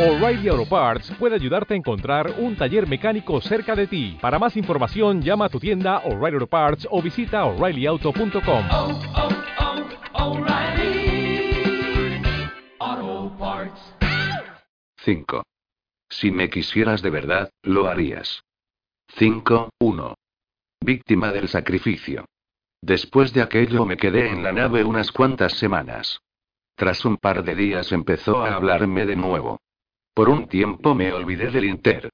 O'Reilly Auto Parts puede ayudarte a encontrar un taller mecánico cerca de ti. Para más información, llama a tu tienda O'Reilly Auto Parts o visita oreillyauto.com. oh, oh, O'Reilly Auto Parts. 5. Si me quisieras de verdad, lo harías. 5. 1. Víctima del sacrificio. Después de aquello me quedé en la nave unas cuantas semanas. Tras un par de días empezó a hablarme de nuevo. Por un tiempo me olvidé del Inter.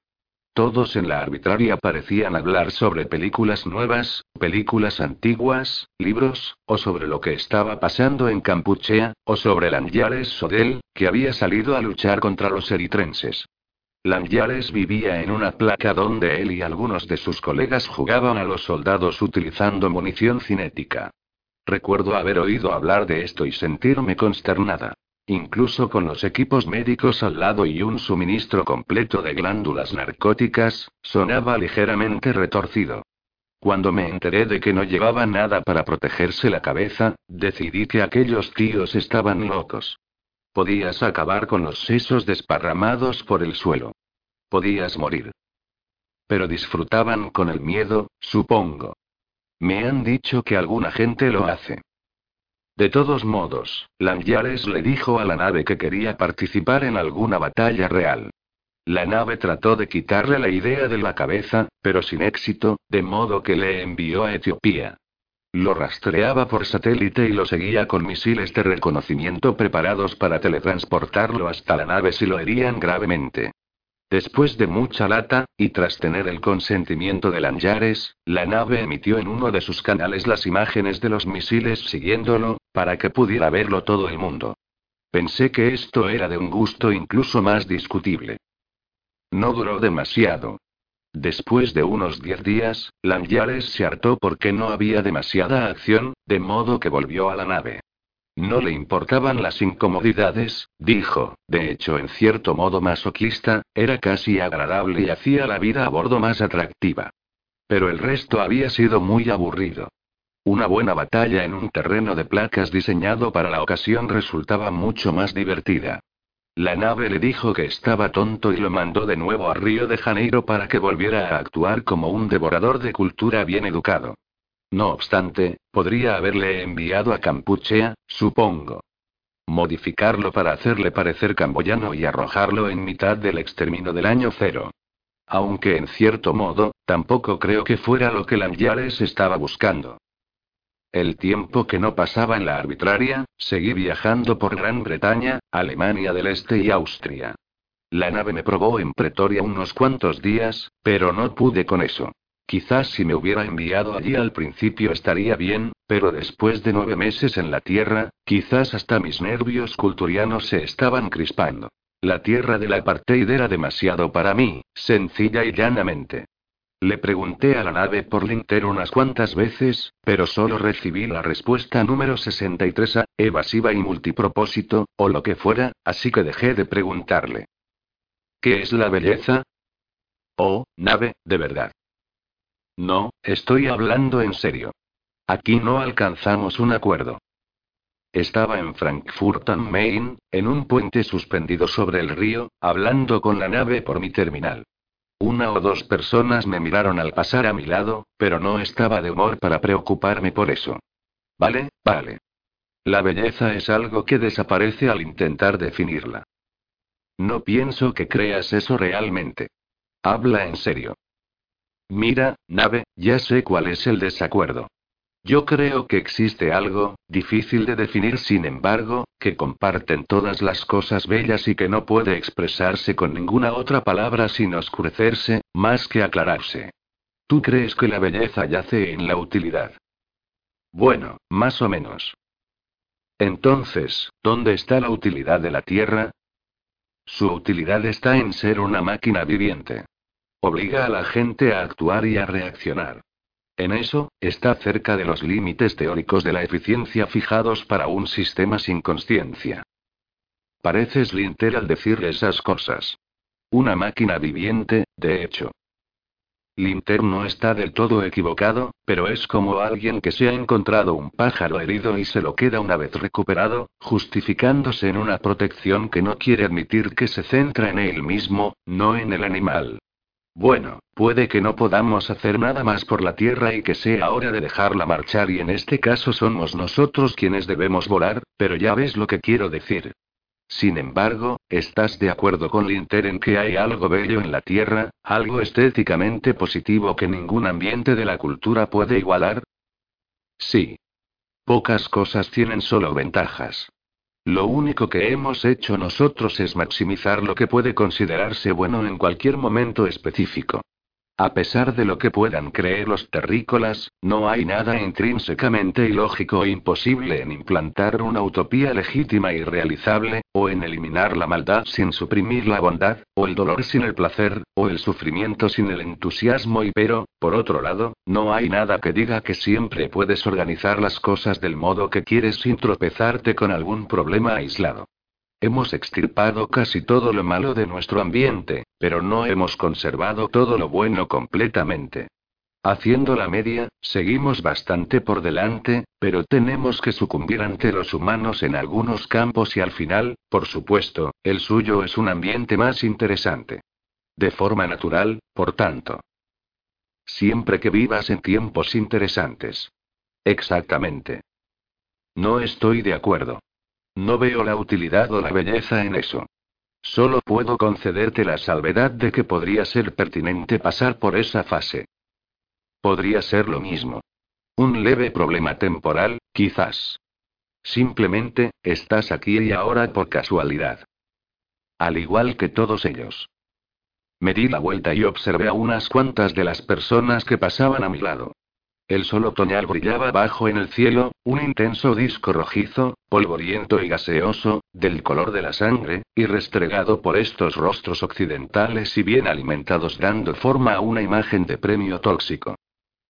Todos en la arbitraria parecían hablar sobre películas nuevas, películas antiguas, libros, o sobre lo que estaba pasando en Campuchea, o sobre Lanyares Sodel, que había salido a luchar contra los eritrenses. Lanyares vivía en una placa donde él y algunos de sus colegas jugaban a los soldados utilizando munición cinética. Recuerdo haber oído hablar de esto y sentirme consternada. Incluso con los equipos médicos al lado y un suministro completo de glándulas narcóticas, sonaba ligeramente retorcido. Cuando me enteré de que no llevaba nada para protegerse la cabeza, decidí que aquellos tíos estaban locos. Podías acabar con los sesos desparramados por el suelo. Podías morir. Pero disfrutaban con el miedo, supongo. Me han dicho que alguna gente lo hace. De todos modos, Lanyares le dijo a la nave que quería participar en alguna batalla real. La nave trató de quitarle la idea de la cabeza, pero sin éxito, de modo que le envió a Etiopía. Lo rastreaba por satélite y lo seguía con misiles de reconocimiento preparados para teletransportarlo hasta la nave si lo herían gravemente. Después de mucha lata, y tras tener el consentimiento de Lanyares, la nave emitió en uno de sus canales las imágenes de los misiles siguiéndolo, para que pudiera verlo todo el mundo. Pensé que esto era de un gusto incluso más discutible. No duró demasiado. Después de unos diez días, Lanyares se hartó porque no había demasiada acción, de modo que volvió a la nave. No le importaban las incomodidades, dijo, de hecho en cierto modo masoquista, era casi agradable y hacía la vida a bordo más atractiva. Pero el resto había sido muy aburrido. Una buena batalla en un terreno de placas diseñado para la ocasión resultaba mucho más divertida. La nave le dijo que estaba tonto y lo mandó de nuevo a Río de Janeiro para que volviera a actuar como un devorador de cultura bien educado. No obstante, podría haberle enviado a Campuchea, supongo. Modificarlo para hacerle parecer camboyano y arrojarlo en mitad del exterminio del año cero. Aunque en cierto modo, tampoco creo que fuera lo que Lanyares estaba buscando. El tiempo que no pasaba en la arbitraria, seguí viajando por Gran Bretaña, Alemania del Este y Austria. La nave me probó en Pretoria unos cuantos días, pero no pude con eso. Quizás si me hubiera enviado allí al principio estaría bien, pero después de nueve meses en la Tierra, quizás hasta mis nervios culturianos se estaban crispando. La Tierra del apartheid era demasiado para mí, sencilla y llanamente. Le pregunté a la nave por Linter unas cuantas veces, pero solo recibí la respuesta número 63A, evasiva y multipropósito, o lo que fuera, así que dejé de preguntarle. ¿Qué es la belleza? Oh, nave, de verdad. No, estoy hablando en serio. Aquí no alcanzamos un acuerdo. Estaba en Frankfurt am Main, en un puente suspendido sobre el río, hablando con la nave por mi terminal. Una o dos personas me miraron al pasar a mi lado, pero no estaba de humor para preocuparme por eso. Vale, vale. La belleza es algo que desaparece al intentar definirla. No pienso que creas eso realmente. Habla en serio. Mira, nave, ya sé cuál es el desacuerdo. Yo creo que existe algo, difícil de definir sin embargo, que comparten todas las cosas bellas y que no puede expresarse con ninguna otra palabra sin oscurecerse, más que aclararse. ¿Tú crees que la belleza yace en la utilidad? Bueno, más o menos. Entonces, ¿dónde está la utilidad de la Tierra? Su utilidad está en ser una máquina viviente. Obliga a la gente a actuar y a reaccionar. En eso, está cerca de los límites teóricos de la eficiencia fijados para un sistema sin conciencia. Pareces Linter al decir esas cosas. Una máquina viviente, de hecho. Linter no está del todo equivocado, pero es como alguien que se ha encontrado un pájaro herido y se lo queda una vez recuperado, justificándose en una protección que no quiere admitir que se centra en él mismo, no en el animal. Bueno, puede que no podamos hacer nada más por la Tierra y que sea hora de dejarla marchar y en este caso somos nosotros quienes debemos volar, pero ya ves lo que quiero decir. Sin embargo, ¿estás de acuerdo con Linter en que hay algo bello en la Tierra, algo estéticamente positivo que ningún ambiente de la cultura puede igualar? Sí. Pocas cosas tienen solo ventajas. Lo único que hemos hecho nosotros es maximizar lo que puede considerarse bueno en cualquier momento específico. A pesar de lo que puedan creer los terrícolas, no hay nada intrínsecamente ilógico o imposible en implantar una utopía legítima y realizable, o en eliminar la maldad sin suprimir la bondad, o el dolor sin el placer, o el sufrimiento sin el entusiasmo y pero, por otro lado, no hay nada que diga que siempre puedes organizar las cosas del modo que quieres sin tropezarte con algún problema aislado. Hemos extirpado casi todo lo malo de nuestro ambiente, pero no hemos conservado todo lo bueno completamente. Haciendo la media, seguimos bastante por delante, pero tenemos que sucumbir ante los humanos en algunos campos y al final, por supuesto, el suyo es un ambiente más interesante. De forma natural, por tanto. Siempre que vivas en tiempos interesantes. Exactamente. No estoy de acuerdo. No veo la utilidad o la belleza en eso. Solo puedo concederte la salvedad de que podría ser pertinente pasar por esa fase. Podría ser lo mismo. Un leve problema temporal, quizás. Simplemente, estás aquí y ahora por casualidad. Al igual que todos ellos. Me di la vuelta y observé a unas cuantas de las personas que pasaban a mi lado. El sol otoñal brillaba bajo en el cielo, un intenso disco rojizo, polvoriento y gaseoso, del color de la sangre, y restregado por estos rostros occidentales y bien alimentados dando forma a una imagen de premio tóxico.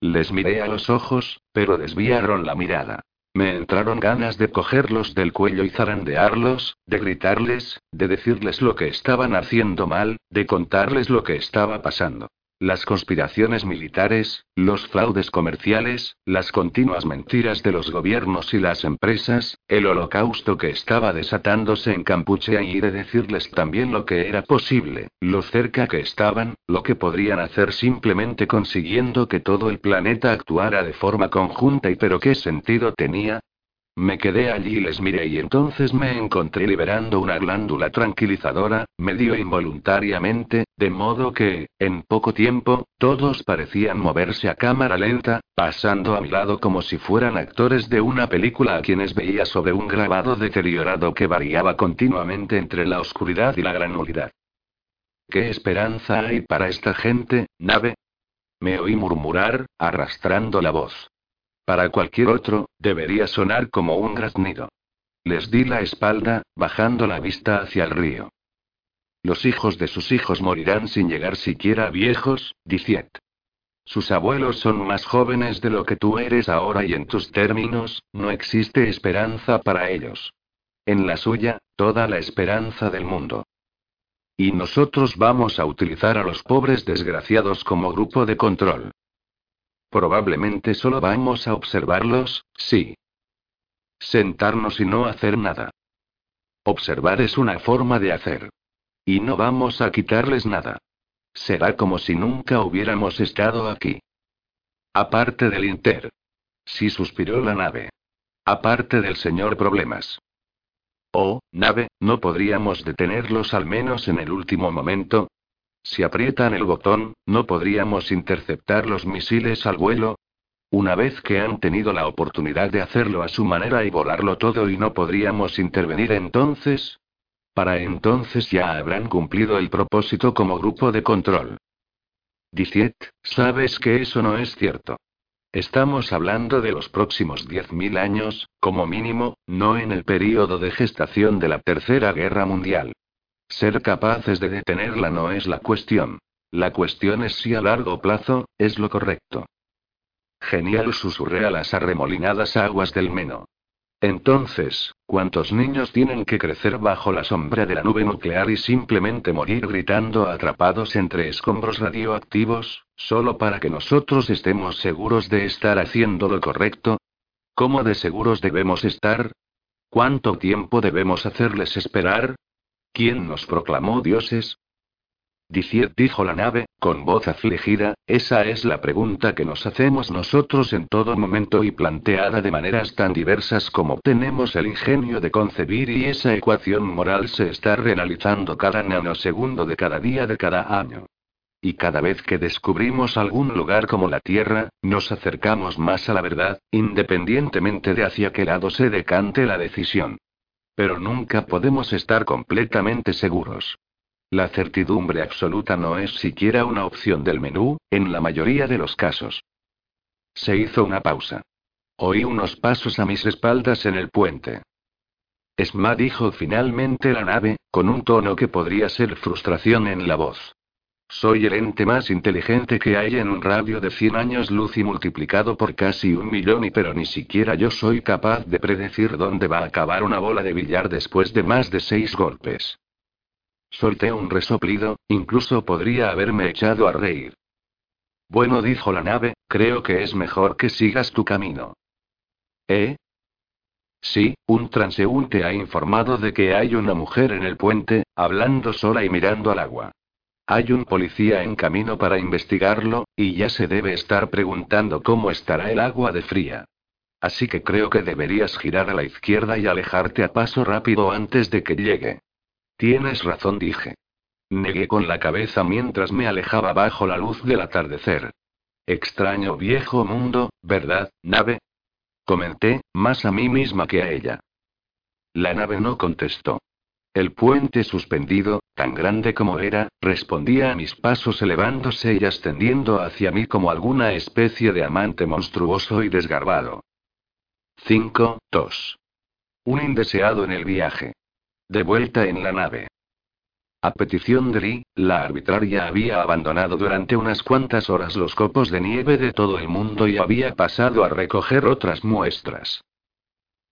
Les miré a los ojos, pero desviaron la mirada. Me entraron ganas de cogerlos del cuello y zarandearlos, de gritarles, de decirles lo que estaban haciendo mal, de contarles lo que estaba pasando. Las conspiraciones militares, los fraudes comerciales, las continuas mentiras de los gobiernos y las empresas, el holocausto que estaba desatándose en Campuchea y de decirles también lo que era posible, lo cerca que estaban, lo que podrían hacer simplemente consiguiendo que todo el planeta actuara de forma conjunta y pero qué sentido tenía, me quedé allí y les miré y entonces me encontré liberando una glándula tranquilizadora, medio involuntariamente, de modo que, en poco tiempo, todos parecían moverse a cámara lenta, pasando a mi lado como si fueran actores de una película a quienes veía sobre un grabado deteriorado que variaba continuamente entre la oscuridad y la granulidad. ¿Qué esperanza hay para esta gente, nave? Me oí murmurar, arrastrando la voz. Para cualquier otro, debería sonar como un graznido. Les di la espalda, bajando la vista hacia el río. Los hijos de sus hijos morirán sin llegar siquiera viejos, Diciet. Sus abuelos son más jóvenes de lo que tú eres ahora y en tus términos, no existe esperanza para ellos. En la suya, toda la esperanza del mundo. Y nosotros vamos a utilizar a los pobres desgraciados como grupo de control. Probablemente solo vamos a observarlos, sí. Sentarnos y no hacer nada. Observar es una forma de hacer. Y no vamos a quitarles nada. Será como si nunca hubiéramos estado aquí. Aparte del Inter. Sí suspiró la nave. Aparte del señor Problemas. Oh, nave, ¿no podríamos detenerlos al menos en el último momento? Si aprietan el botón, ¿no podríamos interceptar los misiles al vuelo? Una vez que han tenido la oportunidad de hacerlo a su manera y volarlo todo y no podríamos intervenir entonces. Para entonces ya habrán cumplido el propósito como grupo de control. Diciet, sabes que eso no es cierto. Estamos hablando de los próximos 10.000 años, como mínimo, no en el período de gestación de la Tercera Guerra Mundial. Ser capaces de detenerla no es la cuestión. La cuestión es si a largo plazo, es lo correcto. Genial, susurré a las arremolinadas aguas del Meno. Entonces, ¿cuántos niños tienen que crecer bajo la sombra de la nube nuclear y simplemente morir gritando atrapados entre escombros radioactivos, solo para que nosotros estemos seguros de estar haciendo lo correcto? ¿Cómo de seguros debemos estar? ¿Cuánto tiempo debemos hacerles esperar? ¿Quién nos proclamó dioses? Diciet dijo la nave, con voz afligida, esa es la pregunta que nos hacemos nosotros en todo momento y planteada de maneras tan diversas como tenemos el ingenio de concebir y esa ecuación moral se está realizando cada nanosegundo de cada día de cada año. Y cada vez que descubrimos algún lugar como la Tierra, nos acercamos más a la verdad, independientemente de hacia qué lado se decante la decisión. Pero nunca podemos estar completamente seguros. La certidumbre absoluta no es siquiera una opción del menú, en la mayoría de los casos. Se hizo una pausa. Oí unos pasos a mis espaldas en el puente. Esma dijo finalmente la nave, con un tono que podría ser frustración en la voz. Soy el ente más inteligente que hay en un radio de 100 años luz y multiplicado por casi un millón y pero ni siquiera yo soy capaz de predecir dónde va a acabar una bola de billar después de más de seis golpes. Solté un resoplido, incluso podría haberme echado a reír. Bueno, dijo la nave, creo que es mejor que sigas tu camino. ¿Eh? Sí, un transeúnte ha informado de que hay una mujer en el puente, hablando sola y mirando al agua. Hay un policía en camino para investigarlo, y ya se debe estar preguntando cómo estará el agua de fría. Así que creo que deberías girar a la izquierda y alejarte a paso rápido antes de que llegue. Tienes razón, dije. Negué con la cabeza mientras me alejaba bajo la luz del atardecer. Extraño viejo mundo, ¿verdad, nave? Comenté, más a mí misma que a ella. La nave no contestó. El puente suspendido, tan grande como era, respondía a mis pasos elevándose y ascendiendo hacia mí como alguna especie de amante monstruoso y desgarbado. 5. 2. Un indeseado en el viaje. De vuelta en la nave. A petición de Lee, la arbitraria había abandonado durante unas cuantas horas los copos de nieve de todo el mundo y había pasado a recoger otras muestras.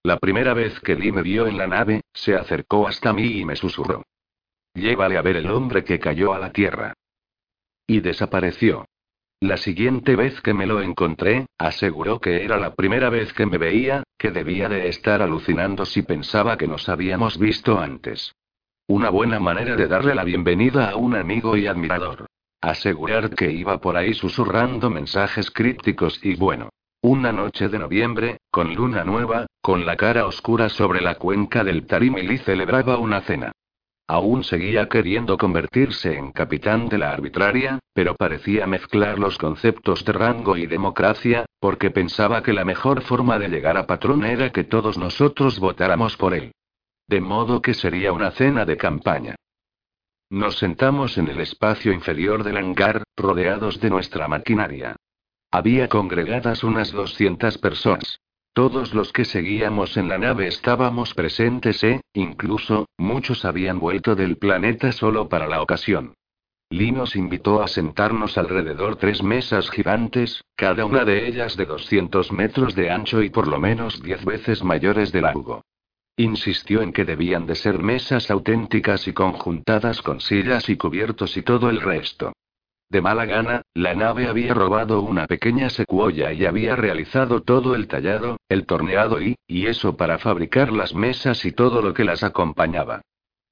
La primera vez que Lee me vio en la nave, se acercó hasta mí y me susurró. Llévale a ver el hombre que cayó a la tierra. Y desapareció. La siguiente vez que me lo encontré, aseguró que era la primera vez que me veía, que debía de estar alucinando si pensaba que nos habíamos visto antes. Una buena manera de darle la bienvenida a un amigo y admirador. Asegurar que iba por ahí susurrando mensajes crípticos y bueno. Una noche de noviembre, con luna nueva, con la cara oscura sobre la cuenca del Tarim celebraba una cena. Aún seguía queriendo convertirse en capitán de la arbitraria, pero parecía mezclar los conceptos de rango y democracia, porque pensaba que la mejor forma de llegar a patrón era que todos nosotros votáramos por él. De modo que sería una cena de campaña. Nos sentamos en el espacio inferior del hangar, rodeados de nuestra maquinaria. Había congregadas unas 200 personas. Todos los que seguíamos en la nave estábamos presentes e, incluso, muchos habían vuelto del planeta solo para la ocasión. Lee nos invitó a sentarnos alrededor tres mesas gigantes, cada una de ellas de 200 metros de ancho y por lo menos 10 veces mayores de largo. Insistió en que debían de ser mesas auténticas y conjuntadas con sillas y cubiertos y todo el resto. De mala gana, la nave había robado una pequeña secuoya y había realizado todo el tallado, el torneado y, y eso para fabricar las mesas y todo lo que las acompañaba.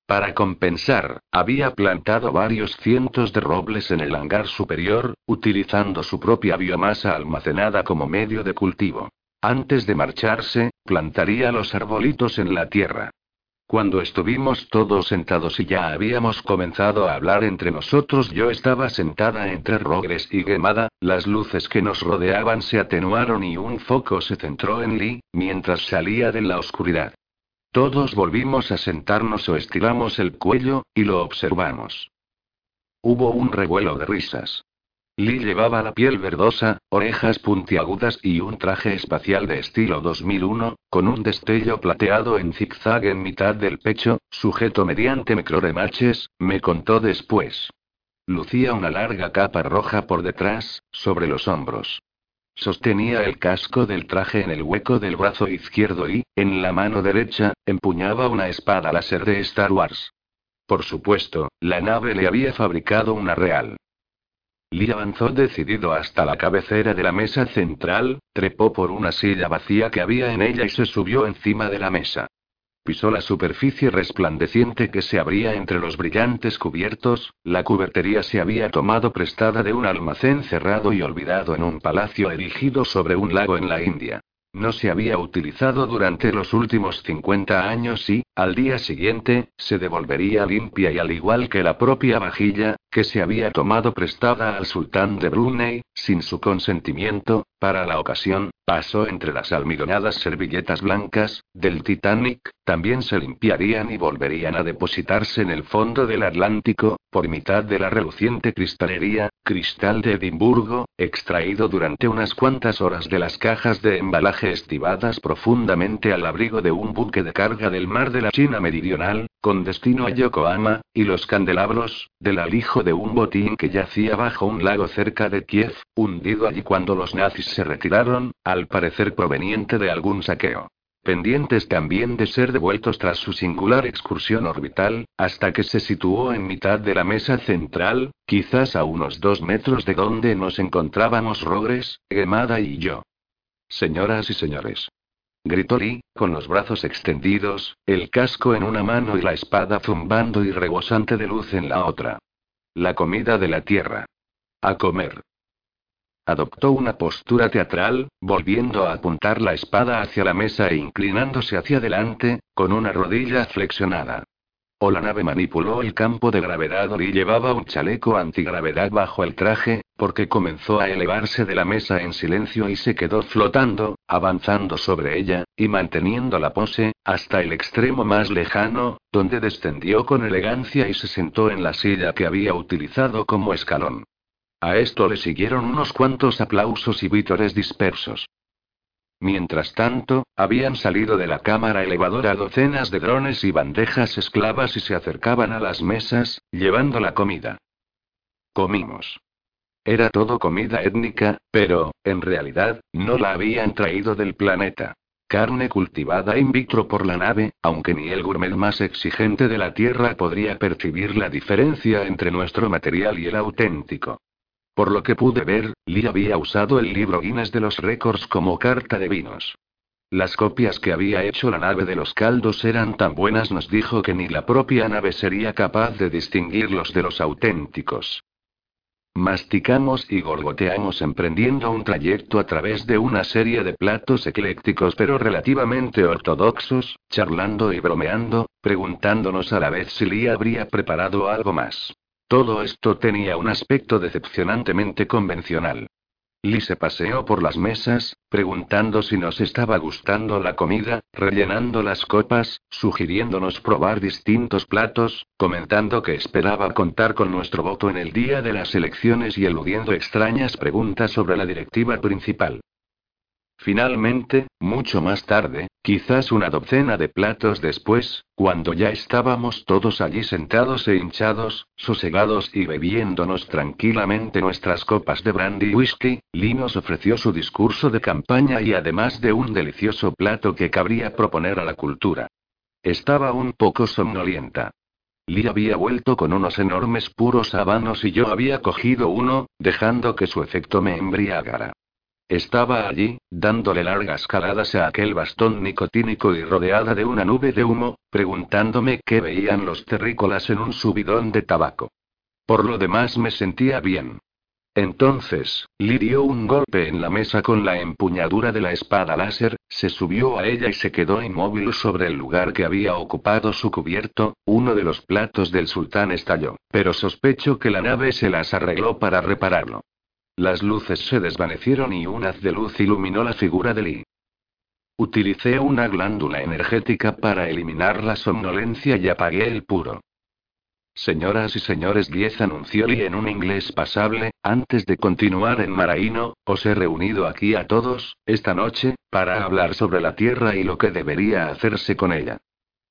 Para compensar, había plantado varios cientos de robles en el hangar superior, utilizando su propia biomasa almacenada como medio de cultivo. Antes de marcharse, plantaría los arbolitos en la tierra. Cuando estuvimos todos sentados y ya habíamos comenzado a hablar entre nosotros, yo estaba sentada entre Rogres y Gemada, las luces que nos rodeaban se atenuaron y un foco se centró en Lee, mientras salía de la oscuridad. Todos volvimos a sentarnos o estiramos el cuello, y lo observamos. Hubo un revuelo de risas. Lee llevaba la piel verdosa, orejas puntiagudas y un traje espacial de estilo 2001, con un destello plateado en zigzag en mitad del pecho, sujeto mediante microremaches, me contó después. Lucía una larga capa roja por detrás, sobre los hombros. sostenía el casco del traje en el hueco del brazo izquierdo y, en la mano derecha, empuñaba una espada láser de Star Wars. Por supuesto, la nave le había fabricado una real. Lee avanzó decidido hasta la cabecera de la mesa central, trepó por una silla vacía que había en ella y se subió encima de la mesa. Pisó la superficie resplandeciente que se abría entre los brillantes cubiertos, la cubertería se había tomado prestada de un almacén cerrado y olvidado en un palacio erigido sobre un lago en la India. No se había utilizado durante los últimos 50 años y, al día siguiente, se devolvería limpia y al igual que la propia vajilla, que se había tomado prestada al sultán de Brunei, sin su consentimiento, para la ocasión, pasó entre las almidonadas servilletas blancas, del Titanic, también se limpiarían y volverían a depositarse en el fondo del Atlántico, por mitad de la reluciente cristalería, cristal de Edimburgo, extraído durante unas cuantas horas de las cajas de embalaje estivadas profundamente al abrigo de un buque de carga del mar de la China Meridional, con destino a Yokohama, y los candelabros, del alijo de un botín que yacía bajo un lago cerca de Kiev, hundido allí cuando los nazis se retiraron, al parecer proveniente de algún saqueo. Pendientes también de ser devueltos tras su singular excursión orbital, hasta que se situó en mitad de la mesa central, quizás a unos dos metros de donde nos encontrábamos Rogres, Gemada y yo. Señoras y señores, Gritó Lee, con los brazos extendidos, el casco en una mano y la espada zumbando y rebosante de luz en la otra. La comida de la tierra. A comer. Adoptó una postura teatral, volviendo a apuntar la espada hacia la mesa e inclinándose hacia adelante, con una rodilla flexionada. O la nave manipuló el campo de gravedad y llevaba un chaleco antigravedad bajo el traje, porque comenzó a elevarse de la mesa en silencio y se quedó flotando, avanzando sobre ella, y manteniendo la pose, hasta el extremo más lejano, donde descendió con elegancia y se sentó en la silla que había utilizado como escalón. A esto le siguieron unos cuantos aplausos y vítores dispersos. Mientras tanto, habían salido de la cámara elevadora docenas de drones y bandejas esclavas y se acercaban a las mesas, llevando la comida. Comimos. Era todo comida étnica, pero, en realidad, no la habían traído del planeta. Carne cultivada in vitro por la nave, aunque ni el gourmet más exigente de la Tierra podría percibir la diferencia entre nuestro material y el auténtico. Por lo que pude ver, Lee había usado el libro Guinness de los récords como carta de vinos. Las copias que había hecho la nave de los caldos eran tan buenas, nos dijo que ni la propia nave sería capaz de distinguirlos de los auténticos. Masticamos y gorgoteamos emprendiendo un trayecto a través de una serie de platos eclécticos pero relativamente ortodoxos, charlando y bromeando, preguntándonos a la vez si Lee habría preparado algo más. Todo esto tenía un aspecto decepcionantemente convencional. Lee se paseó por las mesas, preguntando si nos estaba gustando la comida, rellenando las copas, sugiriéndonos probar distintos platos, comentando que esperaba contar con nuestro voto en el día de las elecciones y eludiendo extrañas preguntas sobre la directiva principal. Finalmente, mucho más tarde, quizás una docena de platos después, cuando ya estábamos todos allí sentados e hinchados, sosegados y bebiéndonos tranquilamente nuestras copas de brandy y whisky, Lee nos ofreció su discurso de campaña y además de un delicioso plato que cabría proponer a la cultura. Estaba un poco somnolienta. Lee había vuelto con unos enormes puros habanos y yo había cogido uno, dejando que su efecto me embriagara. Estaba allí, dándole largas caladas a aquel bastón nicotínico y rodeada de una nube de humo, preguntándome qué veían los terrícolas en un subidón de tabaco. Por lo demás me sentía bien. Entonces, Lee dio un golpe en la mesa con la empuñadura de la espada láser, se subió a ella y se quedó inmóvil sobre el lugar que había ocupado su cubierto, uno de los platos del sultán estalló, pero sospecho que la nave se las arregló para repararlo. Las luces se desvanecieron y un haz de luz iluminó la figura de Lee. Utilicé una glándula energética para eliminar la somnolencia y apagué el puro. Señoras y señores, Diez anunció Lee en un inglés pasable, antes de continuar en Maraíno, os he reunido aquí a todos, esta noche, para hablar sobre la Tierra y lo que debería hacerse con ella.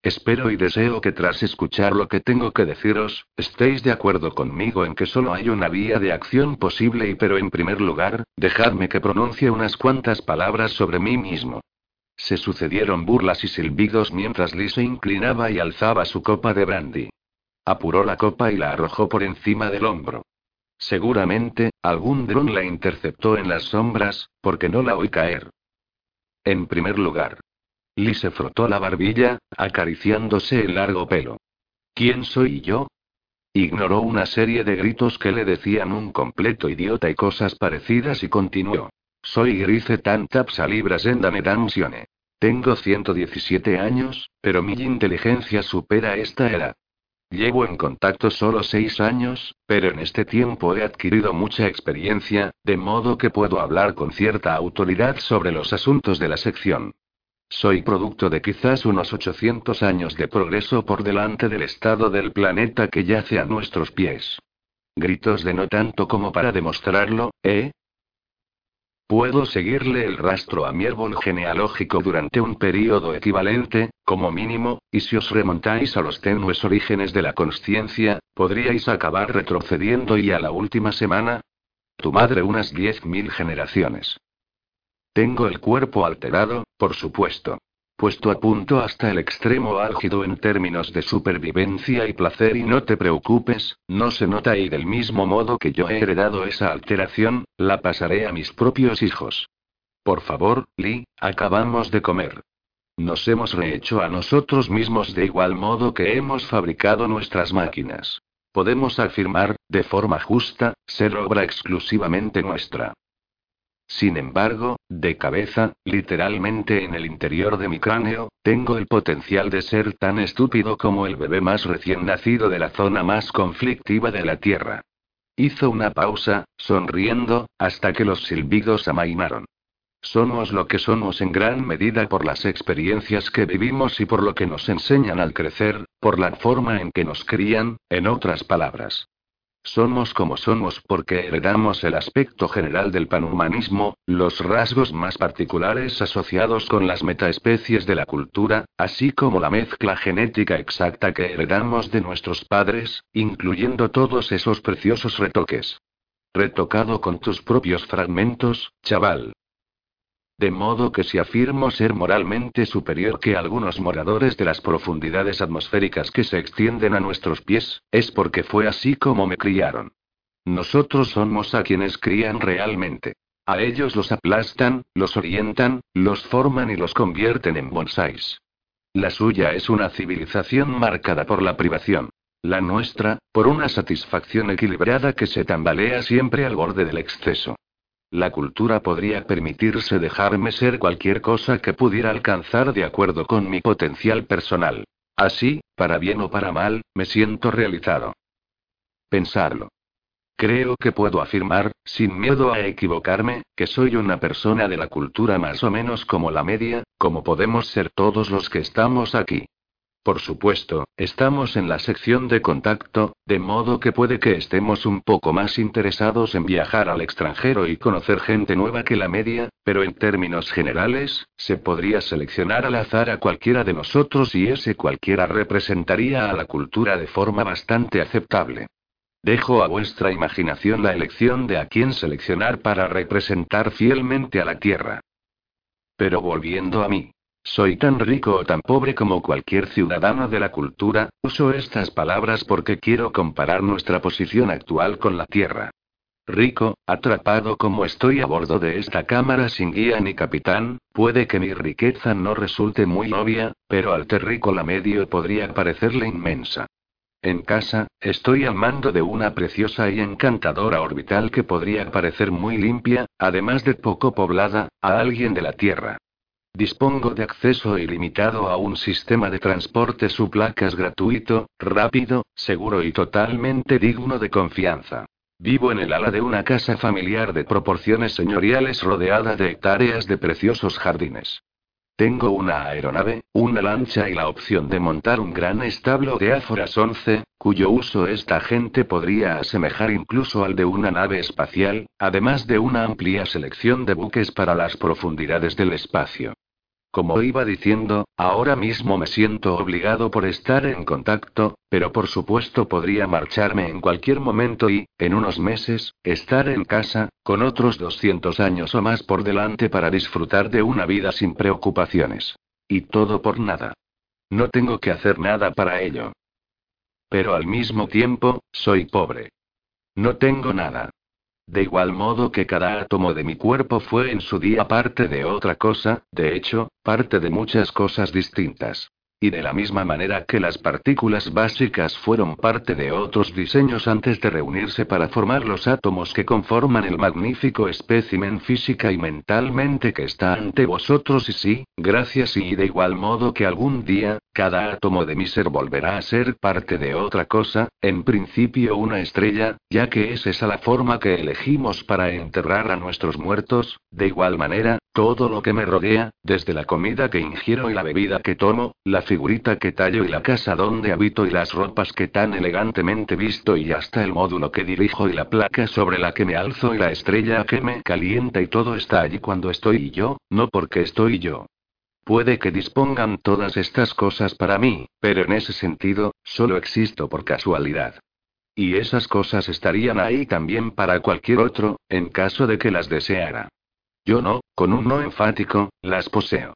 Espero y deseo que tras escuchar lo que tengo que deciros, estéis de acuerdo conmigo en que solo hay una vía de acción posible y pero en primer lugar, dejadme que pronuncie unas cuantas palabras sobre mí mismo. Se sucedieron burlas y silbidos mientras Lee se inclinaba y alzaba su copa de brandy. Apuró la copa y la arrojó por encima del hombro. Seguramente, algún dron la interceptó en las sombras, porque no la oí caer. En primer lugar, Lee se frotó la barbilla, acariciándose el largo pelo. ¿Quién soy yo? Ignoró una serie de gritos que le decían un completo idiota y cosas parecidas y continuó. Soy Grice Tantapsa Libras Endamedansione. Tengo 117 años, pero mi inteligencia supera esta edad. Llevo en contacto solo seis años, pero en este tiempo he adquirido mucha experiencia, de modo que puedo hablar con cierta autoridad sobre los asuntos de la sección. Soy producto de quizás unos 800 años de progreso por delante del estado del planeta que yace a nuestros pies. Gritos de no tanto como para demostrarlo, ¿eh? Puedo seguirle el rastro a mi árbol genealógico durante un periodo equivalente, como mínimo, y si os remontáis a los tenues orígenes de la consciencia, podríais acabar retrocediendo y a la última semana. Tu madre unas 10.000 generaciones. Tengo el cuerpo alterado, por supuesto. Puesto a punto hasta el extremo álgido en términos de supervivencia y placer y no te preocupes, no se nota y del mismo modo que yo he heredado esa alteración, la pasaré a mis propios hijos. Por favor, Lee, acabamos de comer. Nos hemos rehecho a nosotros mismos de igual modo que hemos fabricado nuestras máquinas. Podemos afirmar, de forma justa, ser obra exclusivamente nuestra. Sin embargo, de cabeza, literalmente en el interior de mi cráneo, tengo el potencial de ser tan estúpido como el bebé más recién nacido de la zona más conflictiva de la Tierra. Hizo una pausa, sonriendo, hasta que los silbidos amainaron. Somos lo que somos en gran medida por las experiencias que vivimos y por lo que nos enseñan al crecer, por la forma en que nos crían, en otras palabras. Somos como somos porque heredamos el aspecto general del panhumanismo, los rasgos más particulares asociados con las metaespecies de la cultura, así como la mezcla genética exacta que heredamos de nuestros padres, incluyendo todos esos preciosos retoques. Retocado con tus propios fragmentos, chaval. De modo que si afirmo ser moralmente superior que algunos moradores de las profundidades atmosféricas que se extienden a nuestros pies, es porque fue así como me criaron. Nosotros somos a quienes crían realmente. A ellos los aplastan, los orientan, los forman y los convierten en bonsáis. La suya es una civilización marcada por la privación. La nuestra, por una satisfacción equilibrada que se tambalea siempre al borde del exceso. La cultura podría permitirse dejarme ser cualquier cosa que pudiera alcanzar de acuerdo con mi potencial personal. Así, para bien o para mal, me siento realizado. Pensarlo. Creo que puedo afirmar, sin miedo a equivocarme, que soy una persona de la cultura más o menos como la media, como podemos ser todos los que estamos aquí. Por supuesto, estamos en la sección de contacto, de modo que puede que estemos un poco más interesados en viajar al extranjero y conocer gente nueva que la media, pero en términos generales, se podría seleccionar al azar a cualquiera de nosotros y ese cualquiera representaría a la cultura de forma bastante aceptable. Dejo a vuestra imaginación la elección de a quién seleccionar para representar fielmente a la Tierra. Pero volviendo a mí. Soy tan rico o tan pobre como cualquier ciudadano de la cultura, uso estas palabras porque quiero comparar nuestra posición actual con la Tierra. Rico, atrapado como estoy a bordo de esta cámara sin guía ni capitán, puede que mi riqueza no resulte muy obvia, pero al terrícola medio podría parecerle inmensa. En casa, estoy al mando de una preciosa y encantadora orbital que podría parecer muy limpia, además de poco poblada, a alguien de la Tierra. Dispongo de acceso ilimitado a un sistema de transporte sublacas gratuito, rápido, seguro y totalmente digno de confianza. Vivo en el ala de una casa familiar de proporciones señoriales rodeada de hectáreas de preciosos jardines. Tengo una aeronave, una lancha y la opción de montar un gran establo de Áforas 11, cuyo uso esta gente podría asemejar incluso al de una nave espacial, además de una amplia selección de buques para las profundidades del espacio. Como iba diciendo, ahora mismo me siento obligado por estar en contacto, pero por supuesto podría marcharme en cualquier momento y, en unos meses, estar en casa, con otros 200 años o más por delante para disfrutar de una vida sin preocupaciones. Y todo por nada. No tengo que hacer nada para ello. Pero al mismo tiempo, soy pobre. No tengo nada. De igual modo que cada átomo de mi cuerpo fue en su día parte de otra cosa, de hecho, parte de muchas cosas distintas. Y de la misma manera que las partículas básicas fueron parte de otros diseños antes de reunirse para formar los átomos que conforman el magnífico espécimen física y mentalmente que está ante vosotros y sí, gracias y de igual modo que algún día, cada átomo de mi ser volverá a ser parte de otra cosa, en principio una estrella, ya que es esa la forma que elegimos para enterrar a nuestros muertos, de igual manera, todo lo que me rodea, desde la comida que ingiero y la bebida que tomo, la figurita que tallo y la casa donde habito y las ropas que tan elegantemente visto y hasta el módulo que dirijo y la placa sobre la que me alzo y la estrella que me calienta y todo está allí cuando estoy yo, no porque estoy yo. Puede que dispongan todas estas cosas para mí, pero en ese sentido, solo existo por casualidad. Y esas cosas estarían ahí también para cualquier otro, en caso de que las deseara. Yo no, con un no enfático, las poseo.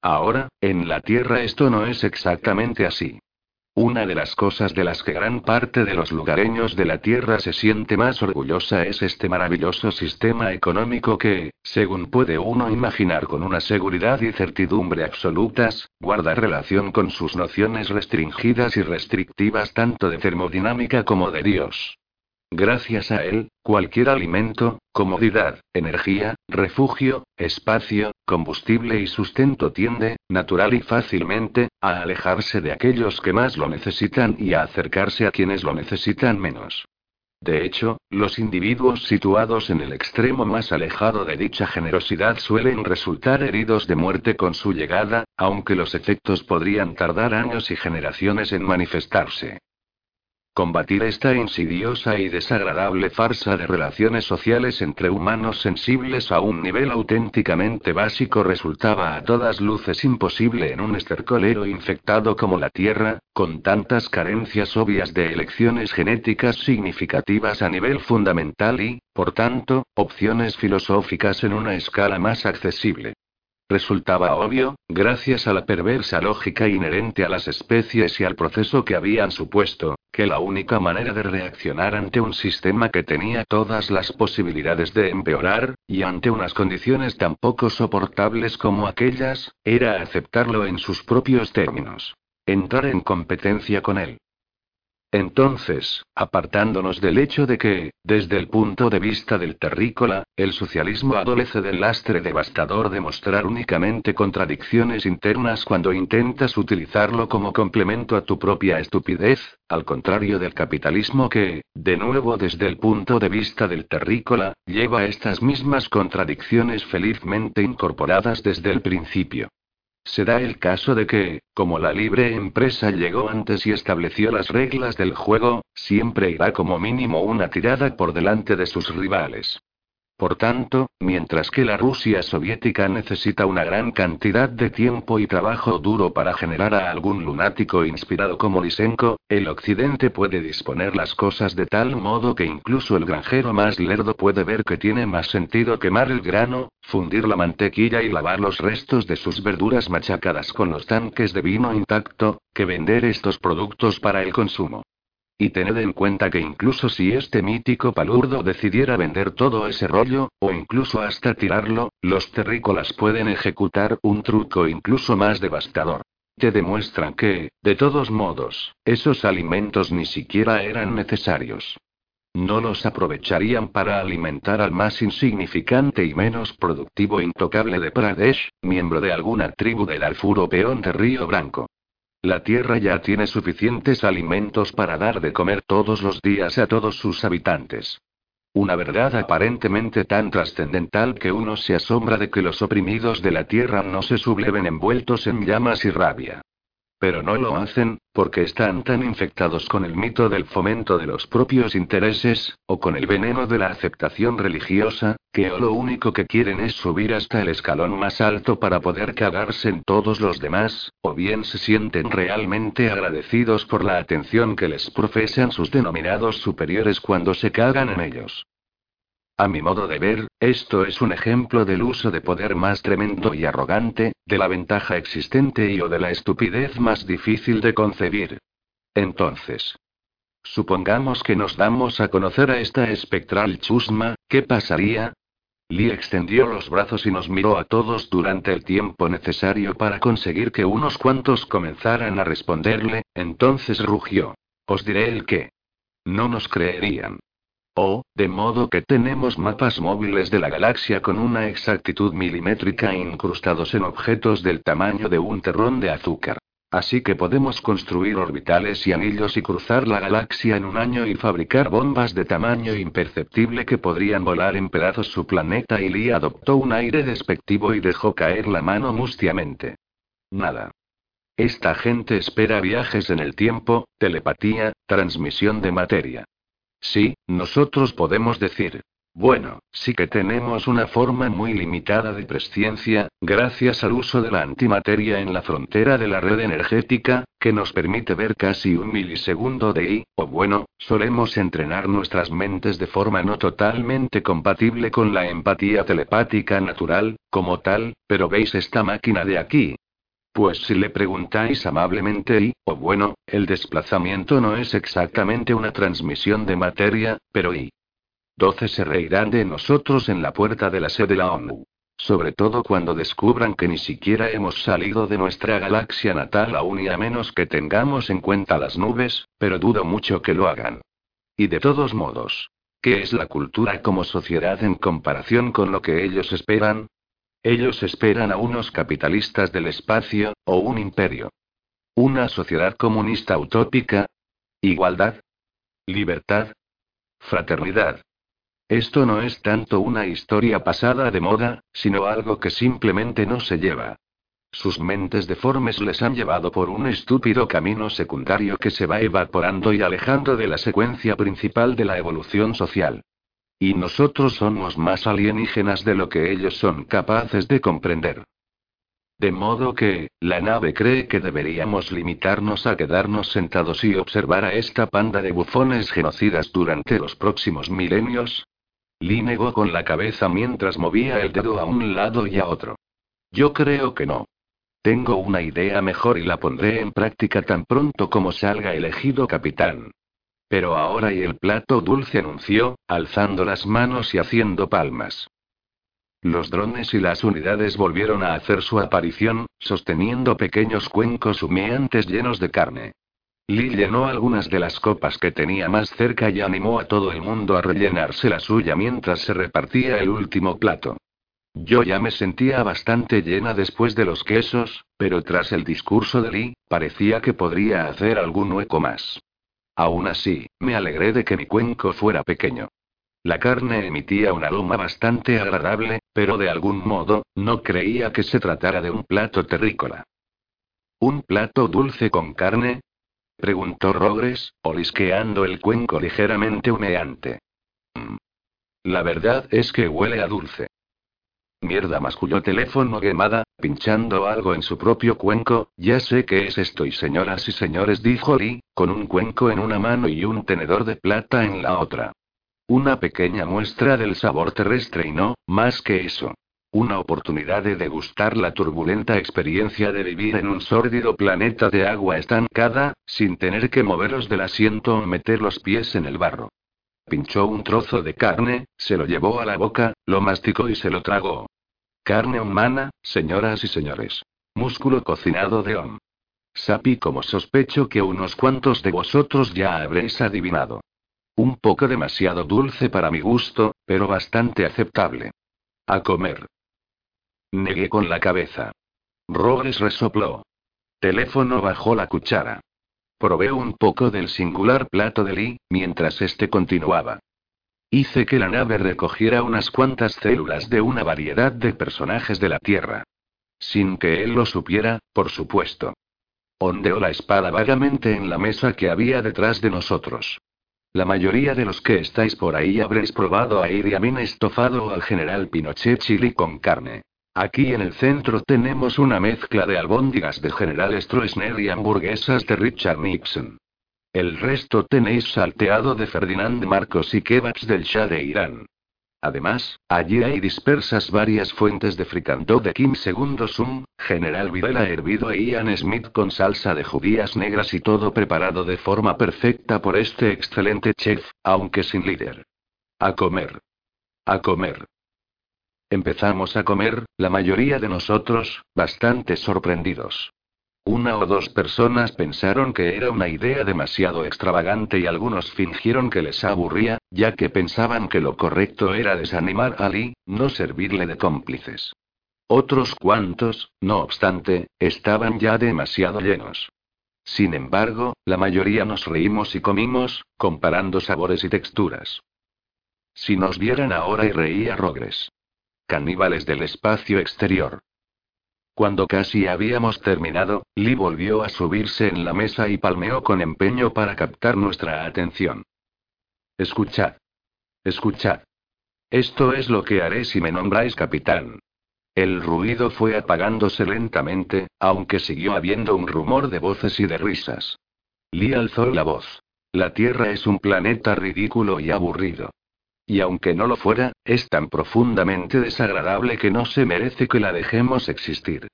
Ahora, en la Tierra esto no es exactamente así. Una de las cosas de las que gran parte de los lugareños de la Tierra se siente más orgullosa es este maravilloso sistema económico que, según puede uno imaginar con una seguridad y certidumbre absolutas, guarda relación con sus nociones restringidas y restrictivas tanto de termodinámica como de Dios. Gracias a él, cualquier alimento, comodidad, energía, refugio, espacio, combustible y sustento tiende, natural y fácilmente, a alejarse de aquellos que más lo necesitan y a acercarse a quienes lo necesitan menos. De hecho, los individuos situados en el extremo más alejado de dicha generosidad suelen resultar heridos de muerte con su llegada, aunque los efectos podrían tardar años y generaciones en manifestarse. Combatir esta insidiosa y desagradable farsa de relaciones sociales entre humanos sensibles a un nivel auténticamente básico resultaba a todas luces imposible en un estercolero infectado como la Tierra, con tantas carencias obvias de elecciones genéticas significativas a nivel fundamental y, por tanto, opciones filosóficas en una escala más accesible. Resultaba obvio, gracias a la perversa lógica inherente a las especies y al proceso que habían supuesto, que la única manera de reaccionar ante un sistema que tenía todas las posibilidades de empeorar, y ante unas condiciones tan poco soportables como aquellas, era aceptarlo en sus propios términos. Entrar en competencia con él. Entonces, apartándonos del hecho de que, desde el punto de vista del terrícola, el socialismo adolece del lastre devastador de mostrar únicamente contradicciones internas cuando intentas utilizarlo como complemento a tu propia estupidez, al contrario del capitalismo que, de nuevo desde el punto de vista del terrícola, lleva estas mismas contradicciones felizmente incorporadas desde el principio. Se da el caso de que, como la libre empresa llegó antes y estableció las reglas del juego, siempre irá como mínimo una tirada por delante de sus rivales. Por tanto, mientras que la Rusia soviética necesita una gran cantidad de tiempo y trabajo duro para generar a algún lunático inspirado como Lysenko, el Occidente puede disponer las cosas de tal modo que incluso el granjero más lerdo puede ver que tiene más sentido quemar el grano, fundir la mantequilla y lavar los restos de sus verduras machacadas con los tanques de vino intacto, que vender estos productos para el consumo. Y tened en cuenta que incluso si este mítico palurdo decidiera vender todo ese rollo, o incluso hasta tirarlo, los terrícolas pueden ejecutar un truco incluso más devastador. Te demuestran que, de todos modos, esos alimentos ni siquiera eran necesarios. No los aprovecharían para alimentar al más insignificante y menos productivo intocable de Pradesh, miembro de alguna tribu del Alfuro peón de Río Branco. La Tierra ya tiene suficientes alimentos para dar de comer todos los días a todos sus habitantes. Una verdad aparentemente tan trascendental que uno se asombra de que los oprimidos de la Tierra no se subleven envueltos en llamas y rabia. Pero no lo hacen, porque están tan infectados con el mito del fomento de los propios intereses, o con el veneno de la aceptación religiosa, que o lo único que quieren es subir hasta el escalón más alto para poder cagarse en todos los demás, o bien se sienten realmente agradecidos por la atención que les profesan sus denominados superiores cuando se cagan en ellos. A mi modo de ver, esto es un ejemplo del uso de poder más tremendo y arrogante, de la ventaja existente y o de la estupidez más difícil de concebir. Entonces, supongamos que nos damos a conocer a esta espectral chusma, ¿qué pasaría? Lee extendió los brazos y nos miró a todos durante el tiempo necesario para conseguir que unos cuantos comenzaran a responderle, entonces rugió. Os diré el qué. No nos creerían. Oh, de modo que tenemos mapas móviles de la galaxia con una exactitud milimétrica incrustados en objetos del tamaño de un terrón de azúcar. Así que podemos construir orbitales y anillos y cruzar la galaxia en un año y fabricar bombas de tamaño imperceptible que podrían volar en pedazos su planeta y Lee adoptó un aire despectivo y dejó caer la mano mustiamente. Nada. Esta gente espera viajes en el tiempo, telepatía, transmisión de materia. Sí, nosotros podemos decir. Bueno, sí que tenemos una forma muy limitada de presciencia, gracias al uso de la antimateria en la frontera de la red energética, que nos permite ver casi un milisegundo de I, o bueno, solemos entrenar nuestras mentes de forma no totalmente compatible con la empatía telepática natural, como tal, pero veis esta máquina de aquí, pues si le preguntáis amablemente y, o bueno, el desplazamiento no es exactamente una transmisión de materia, pero y. 12 se reirán de nosotros en la puerta de la sede de la ONU. Sobre todo cuando descubran que ni siquiera hemos salido de nuestra galaxia natal aún y a menos que tengamos en cuenta las nubes, pero dudo mucho que lo hagan. Y de todos modos, ¿qué es la cultura como sociedad en comparación con lo que ellos esperan? Ellos esperan a unos capitalistas del espacio, o un imperio. Una sociedad comunista utópica. Igualdad. Libertad. Fraternidad. Esto no es tanto una historia pasada de moda, sino algo que simplemente no se lleva. Sus mentes deformes les han llevado por un estúpido camino secundario que se va evaporando y alejando de la secuencia principal de la evolución social. Y nosotros somos más alienígenas de lo que ellos son capaces de comprender. De modo que, la nave cree que deberíamos limitarnos a quedarnos sentados y observar a esta panda de bufones genocidas durante los próximos milenios. Lee negó con la cabeza mientras movía el dedo a un lado y a otro. Yo creo que no. Tengo una idea mejor y la pondré en práctica tan pronto como salga elegido capitán. Pero ahora y el plato dulce anunció, alzando las manos y haciendo palmas. Los drones y las unidades volvieron a hacer su aparición, sosteniendo pequeños cuencos humeantes llenos de carne. Lee llenó algunas de las copas que tenía más cerca y animó a todo el mundo a rellenarse la suya mientras se repartía el último plato. Yo ya me sentía bastante llena después de los quesos, pero tras el discurso de Lee, parecía que podría hacer algún hueco más. Aún así, me alegré de que mi cuenco fuera pequeño. La carne emitía un aroma bastante agradable, pero de algún modo, no creía que se tratara de un plato terrícola. ¿Un plato dulce con carne? preguntó Rogres, olisqueando el cuenco ligeramente humeante. Mm. La verdad es que huele a dulce. Mierda, masculló teléfono quemada, pinchando algo en su propio cuenco. Ya sé qué es esto, y señoras y señores, dijo Lee, con un cuenco en una mano y un tenedor de plata en la otra. Una pequeña muestra del sabor terrestre y no, más que eso. Una oportunidad de degustar la turbulenta experiencia de vivir en un sórdido planeta de agua estancada, sin tener que moveros del asiento o meter los pies en el barro. Pinchó un trozo de carne, se lo llevó a la boca, lo masticó y se lo tragó. Carne humana, señoras y señores. Músculo cocinado de Om. Sapi como sospecho que unos cuantos de vosotros ya habréis adivinado. Un poco demasiado dulce para mi gusto, pero bastante aceptable. A comer. Negué con la cabeza. Rogres resopló. Teléfono bajó la cuchara. Probé un poco del singular plato de Lee, mientras este continuaba. Hice que la nave recogiera unas cuantas células de una variedad de personajes de la Tierra. Sin que él lo supiera, por supuesto. Ondeó la espada vagamente en la mesa que había detrás de nosotros. La mayoría de los que estáis por ahí habréis probado a Iriamin estofado o al general Pinochet chili con carne. Aquí en el centro tenemos una mezcla de albóndigas de General Stroessner y hamburguesas de Richard Nixon. El resto tenéis salteado de Ferdinand Marcos y kebabs del Shah de Irán. Además, allí hay dispersas varias fuentes de fricandó de Kim II Sung, General Videla hervido e Ian Smith con salsa de judías negras y todo preparado de forma perfecta por este excelente chef, aunque sin líder. A comer. A comer. Empezamos a comer, la mayoría de nosotros, bastante sorprendidos. Una o dos personas pensaron que era una idea demasiado extravagante y algunos fingieron que les aburría, ya que pensaban que lo correcto era desanimar a Lee, no servirle de cómplices. Otros cuantos, no obstante, estaban ya demasiado llenos. Sin embargo, la mayoría nos reímos y comimos, comparando sabores y texturas. Si nos vieran ahora y reía Rogres. Caníbales del espacio exterior. Cuando casi habíamos terminado, Lee volvió a subirse en la mesa y palmeó con empeño para captar nuestra atención. Escuchad. Escuchad. Esto es lo que haré si me nombráis capitán. El ruido fue apagándose lentamente, aunque siguió habiendo un rumor de voces y de risas. Lee alzó la voz. La Tierra es un planeta ridículo y aburrido. Y aunque no lo fuera, es tan profundamente desagradable que no se merece que la dejemos existir.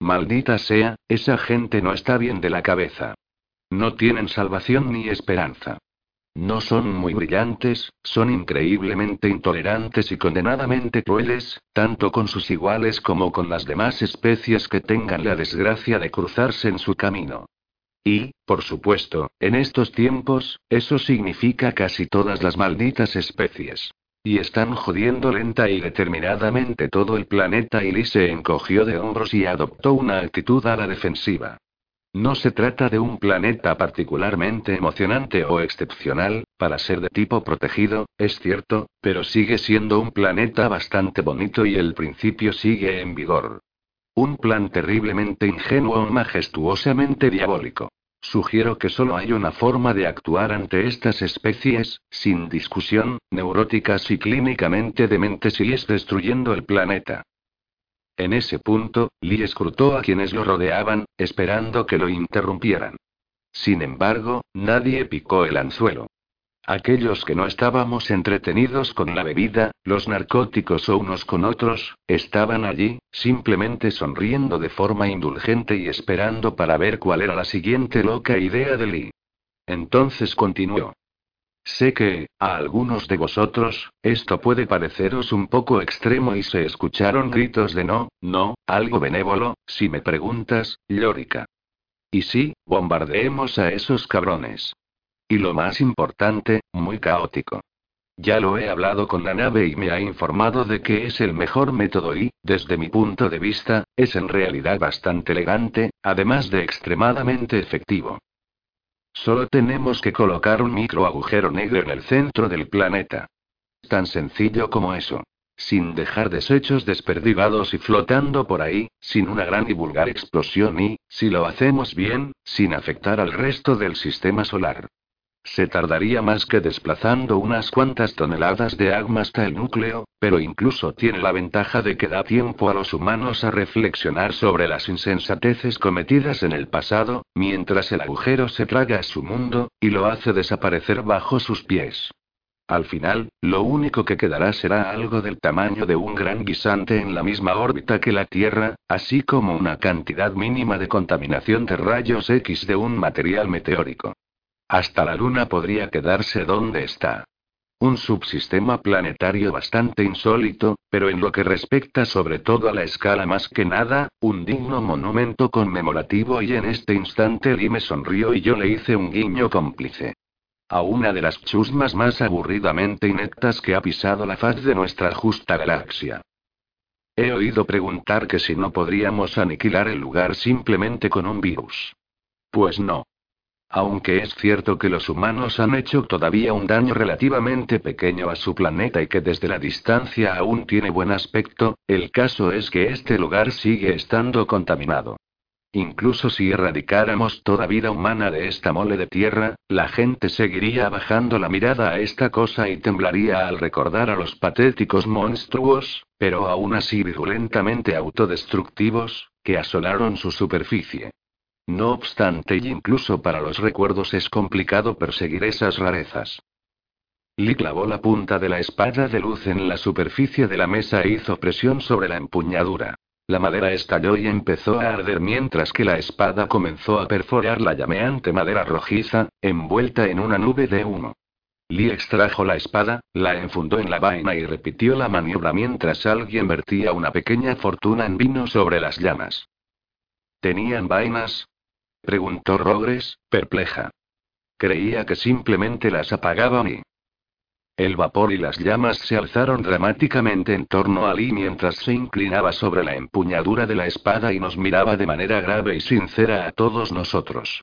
Maldita sea, esa gente no está bien de la cabeza. No tienen salvación ni esperanza. No son muy brillantes, son increíblemente intolerantes y condenadamente crueles, tanto con sus iguales como con las demás especies que tengan la desgracia de cruzarse en su camino. Y, por supuesto, en estos tiempos, eso significa casi todas las malditas especies. Y están jodiendo lenta y determinadamente todo el planeta y se encogió de hombros y adoptó una actitud a la defensiva. No se trata de un planeta particularmente emocionante o excepcional, para ser de tipo protegido, es cierto, pero sigue siendo un planeta bastante bonito y el principio sigue en vigor. Un plan terriblemente ingenuo o majestuosamente diabólico. Sugiero que solo hay una forma de actuar ante estas especies, sin discusión, neuróticas y clínicamente dementes y es destruyendo el planeta. En ese punto, Lee escrutó a quienes lo rodeaban, esperando que lo interrumpieran. Sin embargo, nadie picó el anzuelo. Aquellos que no estábamos entretenidos con la bebida, los narcóticos o unos con otros, estaban allí, simplemente sonriendo de forma indulgente y esperando para ver cuál era la siguiente loca idea de Lee. Entonces continuó. Sé que, a algunos de vosotros, esto puede pareceros un poco extremo y se escucharon gritos de no, no, algo benévolo, si me preguntas, Lórica. Y sí, bombardeemos a esos cabrones. Y lo más importante, muy caótico. Ya lo he hablado con la nave y me ha informado de que es el mejor método y, desde mi punto de vista, es en realidad bastante elegante, además de extremadamente efectivo. Solo tenemos que colocar un micro agujero negro en el centro del planeta. Tan sencillo como eso sin dejar desechos desperdigados y flotando por ahí, sin una gran y vulgar explosión y, si lo hacemos bien, sin afectar al resto del sistema solar. Se tardaría más que desplazando unas cuantas toneladas de agma hasta el núcleo, pero incluso tiene la ventaja de que da tiempo a los humanos a reflexionar sobre las insensateces cometidas en el pasado, mientras el agujero se traga a su mundo, y lo hace desaparecer bajo sus pies. Al final, lo único que quedará será algo del tamaño de un gran guisante en la misma órbita que la Tierra, así como una cantidad mínima de contaminación de rayos X de un material meteórico. Hasta la Luna podría quedarse donde está. Un subsistema planetario bastante insólito, pero en lo que respecta sobre todo a la escala más que nada, un digno monumento conmemorativo y en este instante Lee me sonrió y yo le hice un guiño cómplice. A una de las chusmas más aburridamente ineptas que ha pisado la faz de nuestra justa galaxia. He oído preguntar que si no podríamos aniquilar el lugar simplemente con un virus. Pues no. Aunque es cierto que los humanos han hecho todavía un daño relativamente pequeño a su planeta y que desde la distancia aún tiene buen aspecto, el caso es que este lugar sigue estando contaminado. Incluso si erradicáramos toda vida humana de esta mole de tierra, la gente seguiría bajando la mirada a esta cosa y temblaría al recordar a los patéticos monstruos, pero aún así virulentamente autodestructivos, que asolaron su superficie. No obstante, y incluso para los recuerdos es complicado perseguir esas rarezas. Lee clavó la punta de la espada de luz en la superficie de la mesa e hizo presión sobre la empuñadura. La madera estalló y empezó a arder mientras que la espada comenzó a perforar la llameante madera rojiza, envuelta en una nube de humo. Lee extrajo la espada, la enfundó en la vaina y repitió la maniobra mientras alguien vertía una pequeña fortuna en vino sobre las llamas. ¿Tenían vainas? Preguntó Rogres, perpleja. Creía que simplemente las apagaban y... El vapor y las llamas se alzaron dramáticamente en torno a Lee mientras se inclinaba sobre la empuñadura de la espada y nos miraba de manera grave y sincera a todos nosotros.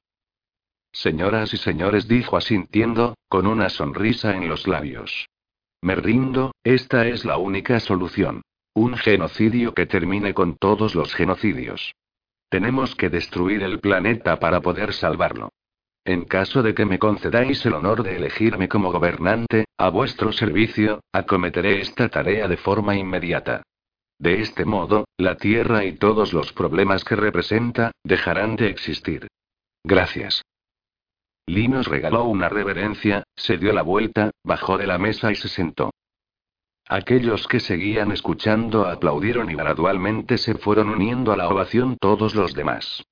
Señoras y señores, dijo asintiendo, con una sonrisa en los labios. Me rindo, esta es la única solución. Un genocidio que termine con todos los genocidios. Tenemos que destruir el planeta para poder salvarlo. En caso de que me concedáis el honor de elegirme como gobernante, a vuestro servicio, acometeré esta tarea de forma inmediata. De este modo, la Tierra y todos los problemas que representa, dejarán de existir. Gracias. Lee nos regaló una reverencia, se dio la vuelta, bajó de la mesa y se sentó. Aquellos que seguían escuchando aplaudieron y gradualmente se fueron uniendo a la ovación todos los demás.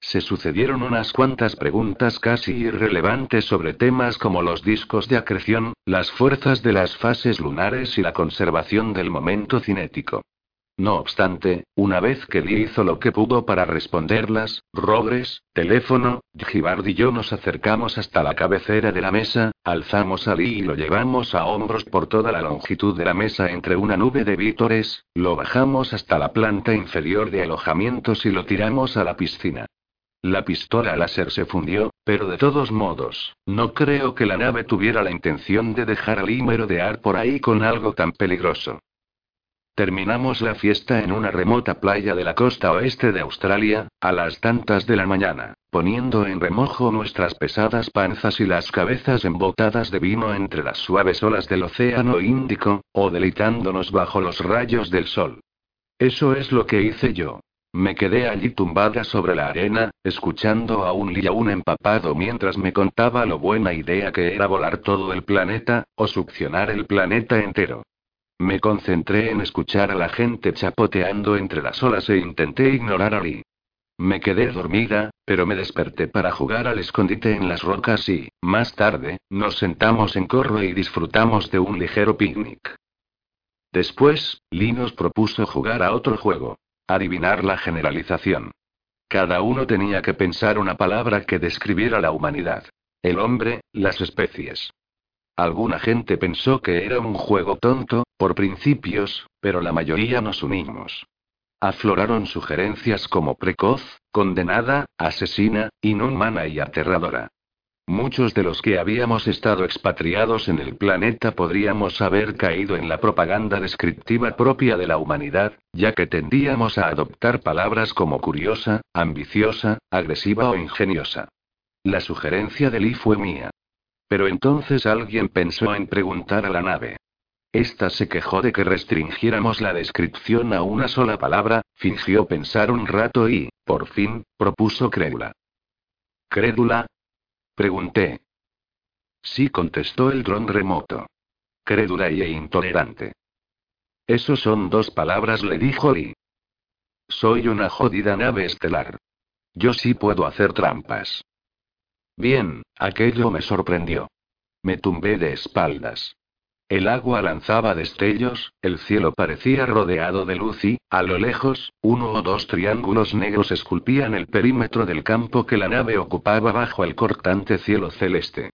Se sucedieron unas cuantas preguntas casi irrelevantes sobre temas como los discos de acreción, las fuerzas de las fases lunares y la conservación del momento cinético. No obstante, una vez que Lee hizo lo que pudo para responderlas, Rogres, teléfono, Gibard y yo nos acercamos hasta la cabecera de la mesa, alzamos a Lee y lo llevamos a hombros por toda la longitud de la mesa entre una nube de vítores, lo bajamos hasta la planta inferior de alojamientos y lo tiramos a la piscina. La pistola láser se fundió, pero de todos modos, no creo que la nave tuviera la intención de dejar al Lee merodear por ahí con algo tan peligroso. Terminamos la fiesta en una remota playa de la costa oeste de Australia, a las tantas de la mañana, poniendo en remojo nuestras pesadas panzas y las cabezas embotadas de vino entre las suaves olas del océano Índico, o deleitándonos bajo los rayos del sol. Eso es lo que hice yo. Me quedé allí tumbada sobre la arena, escuchando a un aún empapado mientras me contaba lo buena idea que era volar todo el planeta, o succionar el planeta entero. Me concentré en escuchar a la gente chapoteando entre las olas e intenté ignorar a Lee. Me quedé dormida, pero me desperté para jugar al escondite en las rocas y, más tarde, nos sentamos en corro y disfrutamos de un ligero picnic. Después, Lee nos propuso jugar a otro juego. Adivinar la generalización. Cada uno tenía que pensar una palabra que describiera la humanidad. El hombre, las especies. Alguna gente pensó que era un juego tonto, por principios, pero la mayoría nos unimos. Afloraron sugerencias como precoz, condenada, asesina, inhumana y aterradora. Muchos de los que habíamos estado expatriados en el planeta podríamos haber caído en la propaganda descriptiva propia de la humanidad, ya que tendíamos a adoptar palabras como curiosa, ambiciosa, agresiva o ingeniosa. La sugerencia de Lee fue mía. Pero entonces alguien pensó en preguntar a la nave. Esta se quejó de que restringiéramos la descripción a una sola palabra, fingió pensar un rato y, por fin, propuso crédula. ¿Crédula? Pregunté. Sí, contestó el dron remoto. Crédula y intolerante. Esos son dos palabras, le dijo Lee. Soy una jodida nave estelar. Yo sí puedo hacer trampas. Bien, aquello me sorprendió. Me tumbé de espaldas. El agua lanzaba destellos, el cielo parecía rodeado de luz y, a lo lejos, uno o dos triángulos negros esculpían el perímetro del campo que la nave ocupaba bajo el cortante cielo celeste.